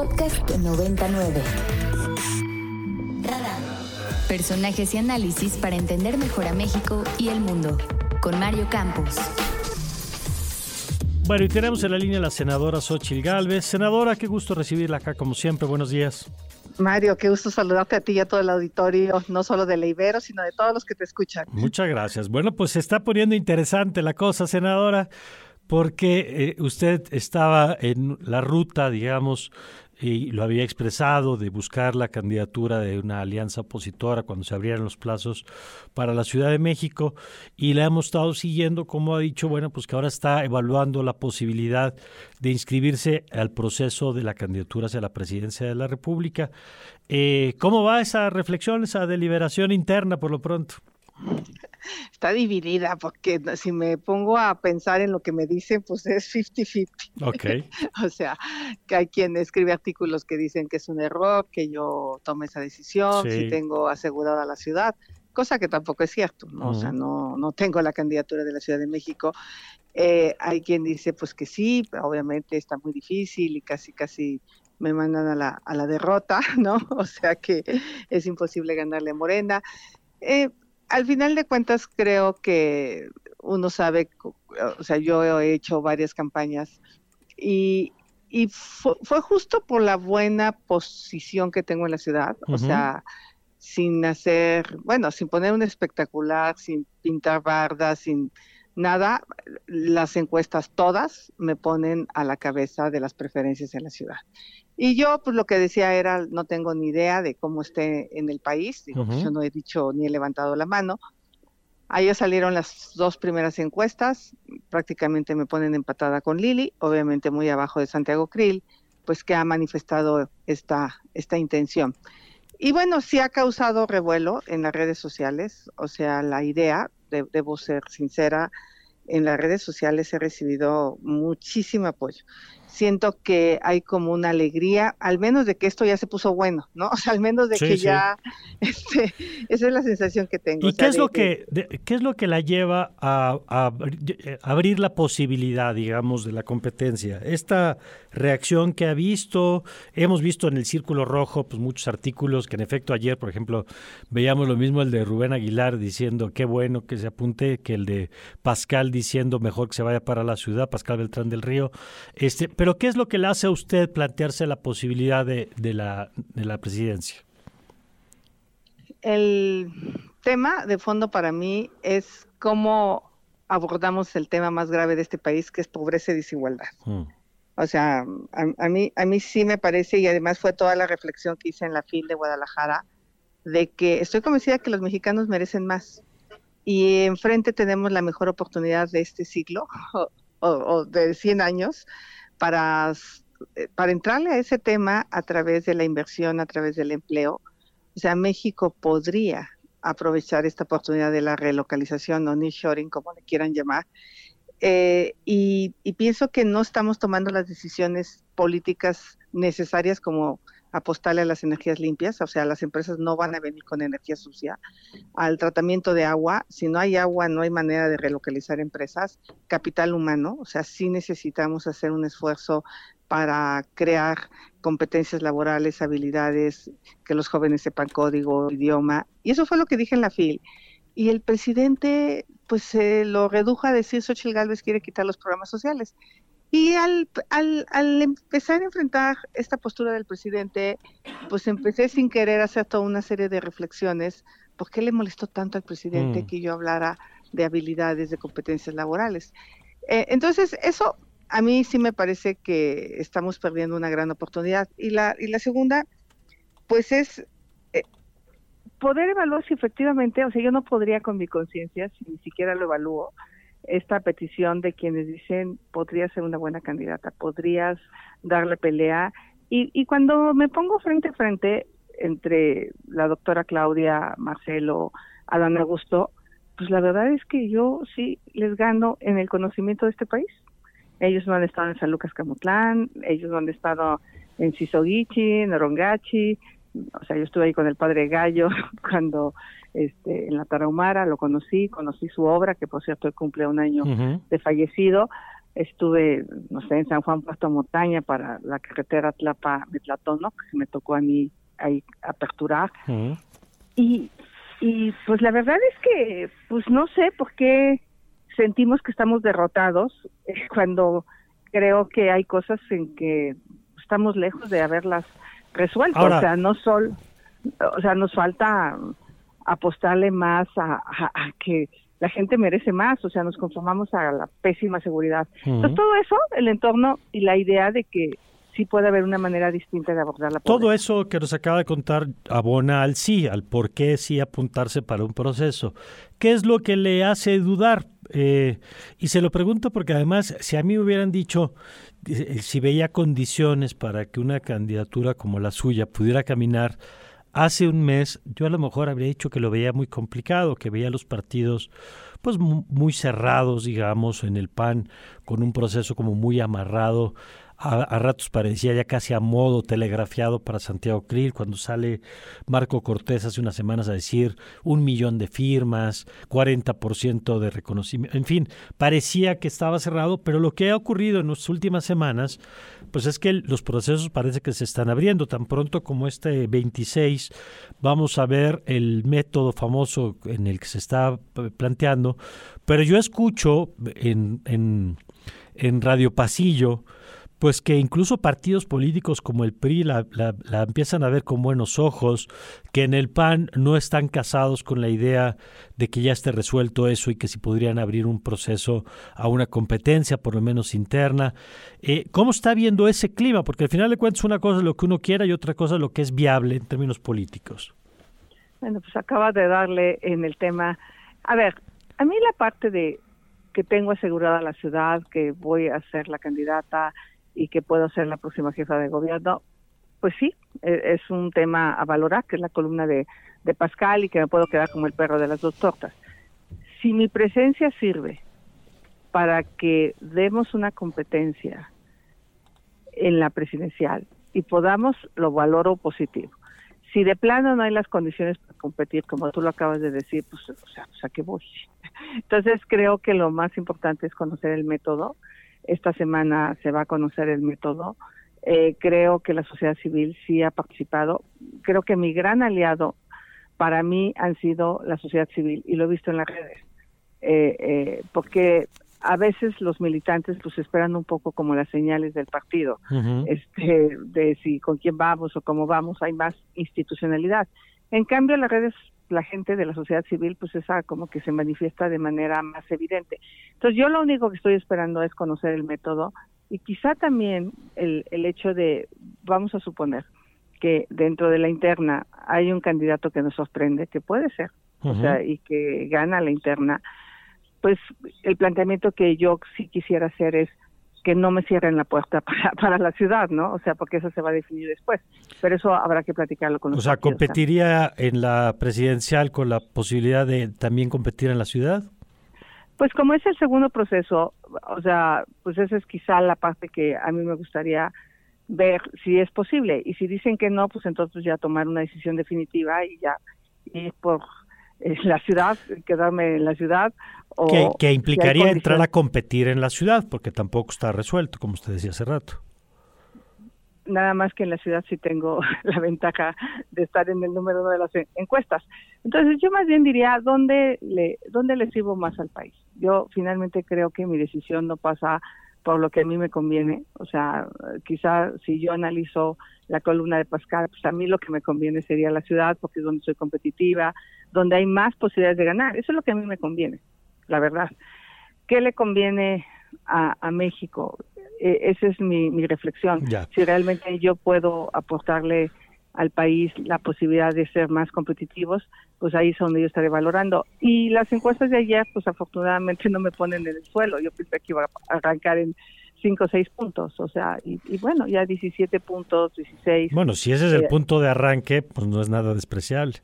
Podcast 99. Personajes y análisis para entender mejor a México y el mundo. Con Mario Campos. Bueno, y tenemos en la línea a la senadora Xochil Gálvez. Senadora, qué gusto recibirla acá como siempre. Buenos días. Mario, qué gusto saludarte a ti y a todo el auditorio, no solo de Leibero, sino de todos los que te escuchan. Muchas gracias. Bueno, pues se está poniendo interesante la cosa, senadora, porque eh, usted estaba en la ruta, digamos, y lo había expresado de buscar la candidatura de una alianza opositora cuando se abrieran los plazos para la Ciudad de México y la hemos estado siguiendo, como ha dicho, bueno, pues que ahora está evaluando la posibilidad de inscribirse al proceso de la candidatura hacia la presidencia de la República. Eh, ¿Cómo va esa reflexión, esa deliberación interna por lo pronto? Está dividida porque si me pongo a pensar en lo que me dicen, pues es 50-50. Ok. o sea, que hay quien escribe artículos que dicen que es un error, que yo tome esa decisión, si tengo asegurada la ciudad, cosa que tampoco es cierto, ¿no? O sea, no, no tengo la candidatura de la Ciudad de México. Eh, hay quien dice pues que sí, pero obviamente está muy difícil y casi, casi me mandan a la, a la derrota, ¿no? O sea que es imposible ganarle a Morena. Eh, al final de cuentas creo que uno sabe, o sea, yo he hecho varias campañas y, fue, justo por la buena posición que tengo en la ciudad, o sea, sin hacer, bueno, sin poner un espectacular, sin pintar bardas, sin nada, las encuestas todas me ponen a la cabeza de las preferencias en la ciudad. Y yo, pues lo que decía era, no tengo ni idea de cómo esté en el país, digo, pues, yo no he dicho ni he levantado la mano. Ahí salieron las dos primeras encuestas, prácticamente me ponen empatada con Lili, obviamente muy abajo de Santiago Krill, pues que ha manifestado esta, esta intención. Y bueno, sí ha causado revuelo en las redes sociales, o sea, la idea, debo ser sincera, en las redes sociales he recibido muchísimo apoyo siento que hay como una alegría, al menos de que esto ya se puso bueno, ¿no? O sea, al menos de que ya, este, esa es la sensación que tengo. ¿Y qué, es lo que, qué es lo que la lleva a, a, abrir la posibilidad, digamos, de la competencia? Esta reacción que ha visto, hemos visto en el Círculo Rojo, pues muchos artículos que en efecto ayer, por ejemplo, veíamos lo mismo el de Rubén Aguilar diciendo qué bueno que se apunte, que el de Pascal diciendo mejor que se vaya para la ciudad, Pascal Beltrán del Río, este, pero ¿qué es lo que le hace a usted plantearse la posibilidad de, la, de la presidencia? El tema de fondo para mí es cómo abordamos el tema más grave de este país, que es pobreza y desigualdad. Mm. O sea, a, mí, a mí sí me parece, y además fue toda la reflexión que hice en la FIL de Guadalajara, de que estoy convencida que los mexicanos merecen más. Y enfrente tenemos la mejor oportunidad de este siglo, o, o de 100 años, para, eh, para entrarle a ese tema a través de la inversión, a través del empleo, o sea, México podría aprovechar esta oportunidad de la relocalización o nearshoring, como le quieran llamar, eh, y, y, pienso que no estamos tomando las decisiones políticas necesarias como apostarle a las energías limpias, o sea, las empresas no van a venir con energía sucia, al tratamiento de agua, si no hay agua no hay manera de relocalizar empresas, capital humano, o sea, sí necesitamos hacer un esfuerzo para crear competencias laborales, habilidades, que los jóvenes sepan código, idioma, y eso fue lo que dije en la FIL. Y el presidente, pues, se lo redujo a decir, Xochitl Gálvez quiere quitar los programas sociales. Y al, al, al, empezar a enfrentar esta postura del presidente, pues empecé sin querer hacer toda una serie de reflexiones. ¿Por qué le molestó tanto al presidente mm. que yo hablara de habilidades, de competencias laborales? Eh, entonces, eso a mí sí me parece que estamos perdiendo una gran oportunidad. Y la, y la segunda, pues es eh, poder evaluar si efectivamente, o sea, yo no podría con mi conciencia, si ni siquiera lo evalúo, esta petición de quienes dicen podría ser una buena candidata, podrías darle pelea. Y, y cuando me pongo frente a frente entre la doctora Claudia, Marcelo, Adán Augusto, pues la verdad es que yo sí les gano en el conocimiento de este país. Ellos no han estado en San Lucas Camutlán, ellos no han estado en Sisogichi, en Orongachi, o sea, yo estuve ahí con el padre Gallo cuando este, en la Tarahumara, lo conocí, conocí su obra, que por cierto cumple un año de fallecido. estuve, no sé, en San Juan Puerto Montaña para la carretera Tlapa-Metlatono, que me tocó a mí ahí aperturar. y, y pues la verdad es que, pues no sé por qué sentimos que estamos derrotados cuando creo que hay cosas en que estamos lejos de haberlas resuelto. o sea, no solo, o sea, nos falta apostarle más a, que la gente merece más, o sea, nos conformamos a la pésima seguridad. Entonces, todo eso, el entorno y la idea de que sí puede haber una manera distinta de abordar la pobreza. Todo eso que nos acaba de contar abona al sí, al por qué sí apuntarse para un proceso. ¿Qué es lo que le hace dudar? Eh, y se lo pregunto porque además, si a mí hubieran dicho, eh, si veía condiciones para que una candidatura como la suya pudiera caminar, hace un mes yo a lo mejor habría dicho que lo veía muy complicado, que veía los partidos pues muy cerrados, digamos, en el PAN, con un proceso como muy amarrado a, ratos parecía ya casi a modo telegrafiado para Santiago Krill, cuando sale Marco Cortés hace unas semanas a decir un millón de firmas, 40% de reconocimiento, en fin, parecía que estaba cerrado, pero lo que ha ocurrido en las últimas semanas, pues es que los procesos parece que se están abriendo, tan pronto como este 26 vamos a ver el método famoso en el que se está planteando, pero yo escucho en, en, en Radio Pasillo, pues que incluso partidos políticos como el PRI la, empiezan a ver con buenos ojos, que en el PAN no están casados con la idea de que ya esté resuelto eso y que si podrían abrir un proceso a una competencia, por lo menos interna. Eh, ¿Cómo está viendo ese clima? Porque al final de cuentas una cosa es lo que uno quiera y otra cosa es lo que es viable en términos políticos. Bueno, pues acaba de darle en el tema. A ver, a mí la parte de que tengo asegurada la ciudad, que voy a ser la candidata, y que puedo ser la próxima jefa de gobierno, pues sí, e, es un tema a valorar, que es la columna de, Pascal y que me puedo quedar como el perro de las dos tortas. Si mi presencia sirve para que demos una competencia en la presidencial y podamos, lo valoro positivo. Si de plano no hay las condiciones para competir, como tú lo acabas de decir, pues, o sea, pues a qué voy. Entonces creo que lo más importante es conocer el método, esta semana se va a conocer el método. Eh, creo que la sociedad civil sí ha participado. Creo que mi gran aliado para mí han sido la sociedad civil y lo he visto en las redes. Eh, eh, porque a veces los militantes pues esperan un poco como las señales del partido, este, de si con quién vamos o cómo vamos, hay más institucionalidad. En cambio, las redes la gente de la sociedad civil pues esa como que se manifiesta de manera más evidente. Entonces yo lo único que estoy esperando es conocer el método y quizá también el, el hecho de, vamos a suponer, que dentro de la interna hay un candidato que nos sorprende, que puede ser, o sea, y que gana la interna, pues el planteamiento que yo sí quisiera hacer es que no me cierren la puerta para, para, la ciudad, ¿no? O sea, porque eso se va a definir después. Pero eso habrá que platicarlo con los O sea, ¿competiría en la presidencial con la posibilidad de también competir en la ciudad? Pues como es el segundo proceso, o sea, pues esa es quizá la parte que a mí me gustaría ver si es posible. Y si dicen que no, pues entonces ya tomar una decisión definitiva y ya ir por la ciudad, quedarme en la ciudad. O que, implicaría entrar a competir en la ciudad, porque tampoco está resuelto, como usted decía hace rato. Nada más que en la ciudad sí tengo la ventaja de estar en el número uno de las encuestas. Entonces yo más bien diría, ¿dónde le, dónde le sirvo más al país? Yo finalmente creo que mi decisión no pasa por lo que a mí me conviene. O sea, quizá si yo analizo la columna de Pascal, pues a mí lo que me conviene sería la ciudad porque es donde soy competitiva, donde hay más posibilidades de ganar. Eso es lo que a mí me conviene, la verdad. ¿Qué le conviene a, México? E, esa es mi, reflexión. Si realmente yo puedo aportarle al país la posibilidad de ser más competitivos, pues ahí es donde yo estaré valorando. Y las encuestas de ayer, pues afortunadamente no me ponen en el suelo. Yo pensé que iba a arrancar en 5 o 6 puntos, o sea, y, bueno, ya 17 puntos, 16. Bueno, si ese es el eh, punto de arranque, pues no es nada despreciable.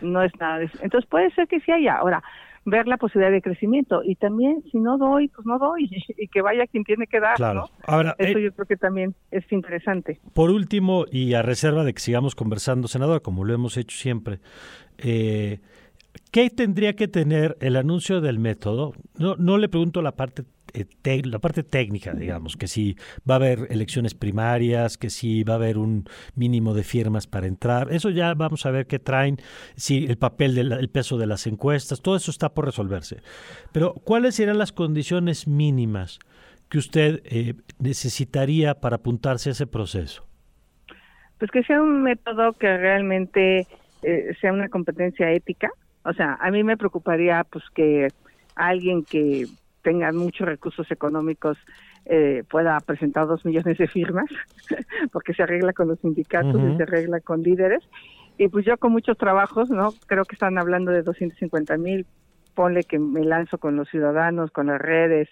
No es nada, entonces puede ser que sí haya. Ahora, ver la posibilidad de crecimiento y también si no doy, pues no doy y que vaya quien tiene que dar. Claro. Ahora, Eso eh, yo creo que también es interesante. Por último, y a reserva de que sigamos conversando, senador, como lo hemos hecho siempre, eh, ¿qué tendría que tener el anuncio del método? No, no le pregunto la parte la parte técnica, digamos, que si va a haber elecciones primarias, que si va a haber un mínimo de firmas para entrar, eso ya vamos a ver qué traen, si el papel del peso de las encuestas, todo eso está por resolverse. Pero ¿cuáles serían las condiciones mínimas que usted eh, necesitaría para apuntarse a ese proceso? Pues que sea un método que realmente eh, sea una competencia ética. O sea, a mí me preocuparía pues que alguien que tenga muchos recursos económicos eh, pueda presentar dos millones de firmas, porque se arregla con los sindicatos y se arregla con líderes. Y pues yo con muchos trabajos, ¿no? Creo que están hablando de 250 mil, ponle que me lanzo con los ciudadanos, con las redes,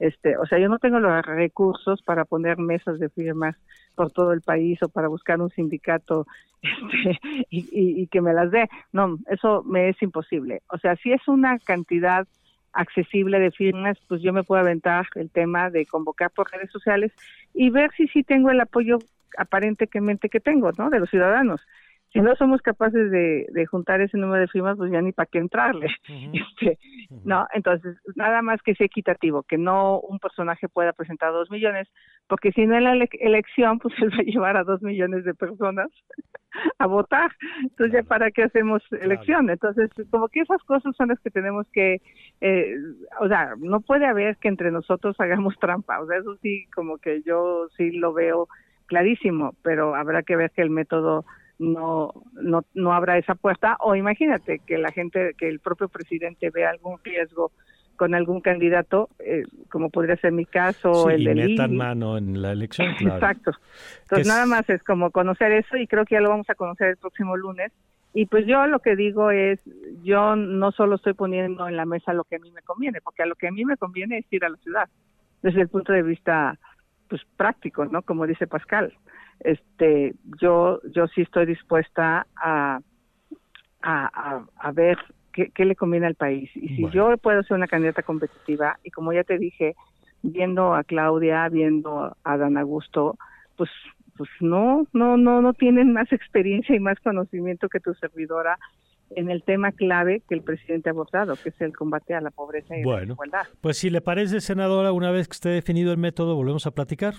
este, o sea, yo no tengo los recursos para poner mesas de firmas por todo el país o para buscar un sindicato este, y, y, que me las dé. No, eso me es imposible. O sea, si es una cantidad accesible de firmas, pues yo me puedo aventar el tema de convocar por redes sociales y ver si sí tengo el apoyo aparentemente que tengo, ¿no? De los ciudadanos si no somos capaces de, juntar ese número de firmas, pues ya ni para qué entrarle. este, no, entonces nada más que sea equitativo, que no un personaje pueda presentar dos millones, porque si no en la elección, pues él va a llevar a dos millones de personas a votar. Entonces ya para qué hacemos elección. Entonces como que esas cosas son las que tenemos que, eh, o sea, no puede haber que entre nosotros hagamos trampa. O sea, eso sí, como que yo sí lo veo clarísimo, pero habrá que ver que el método no, no, no habrá esa puerta. O imagínate que la gente, que el propio presidente vea algún riesgo con algún candidato, eh, como podría ser mi caso, el de metan mano en la elección, Exacto. Entonces nada más es como conocer eso y creo que ya lo vamos a conocer el próximo lunes. Y pues yo lo que digo es, yo no solo estoy poniendo en la mesa lo que a mí me conviene, porque a lo que a mí me conviene es ir a la ciudad, desde el punto de vista pues práctico, ¿no? Como dice Pascal este yo yo sí estoy dispuesta a a, a, ver qué, qué, le conviene al país y si yo puedo ser una candidata competitiva y como ya te dije viendo a Claudia viendo a Dan Augusto pues pues no no no no tienen más experiencia y más conocimiento que tu servidora en el tema clave que el presidente ha abordado, que es el combate a la pobreza y la desigualdad. Pues si le parece, senadora, una vez que esté definido el método, volvemos a platicar.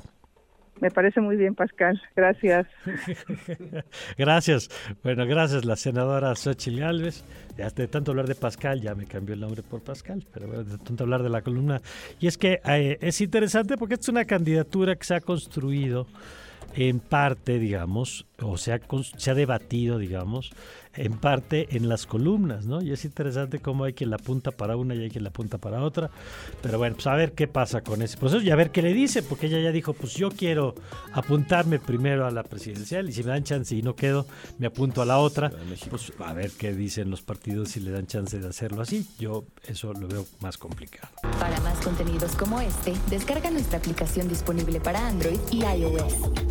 Me parece muy bien, Pascal. Gracias. gracias. Bueno, gracias, la senadora Xochitl Alves. Ya de tanto hablar de Pascal, ya me cambió el nombre por Pascal, pero bueno, de tanto hablar de la columna. Y es que eh, es interesante porque es una candidatura que se ha construido en parte, digamos, o se ha, se ha debatido, digamos, en parte en las columnas, ¿no? Y es interesante cómo hay quien la apunta para una y hay quien la apunta para otra. Pero bueno, pues a ver qué pasa con ese proceso y a ver qué le dice, porque ella ya dijo, pues yo quiero apuntarme primero a la presidencial y si me dan chance y no quedo, me apunto a la otra. Pues a ver qué dicen los partidos si le dan chance de hacerlo así. Yo eso lo veo más complicado. Para más contenidos como este, descarga nuestra aplicación disponible para Android y iOS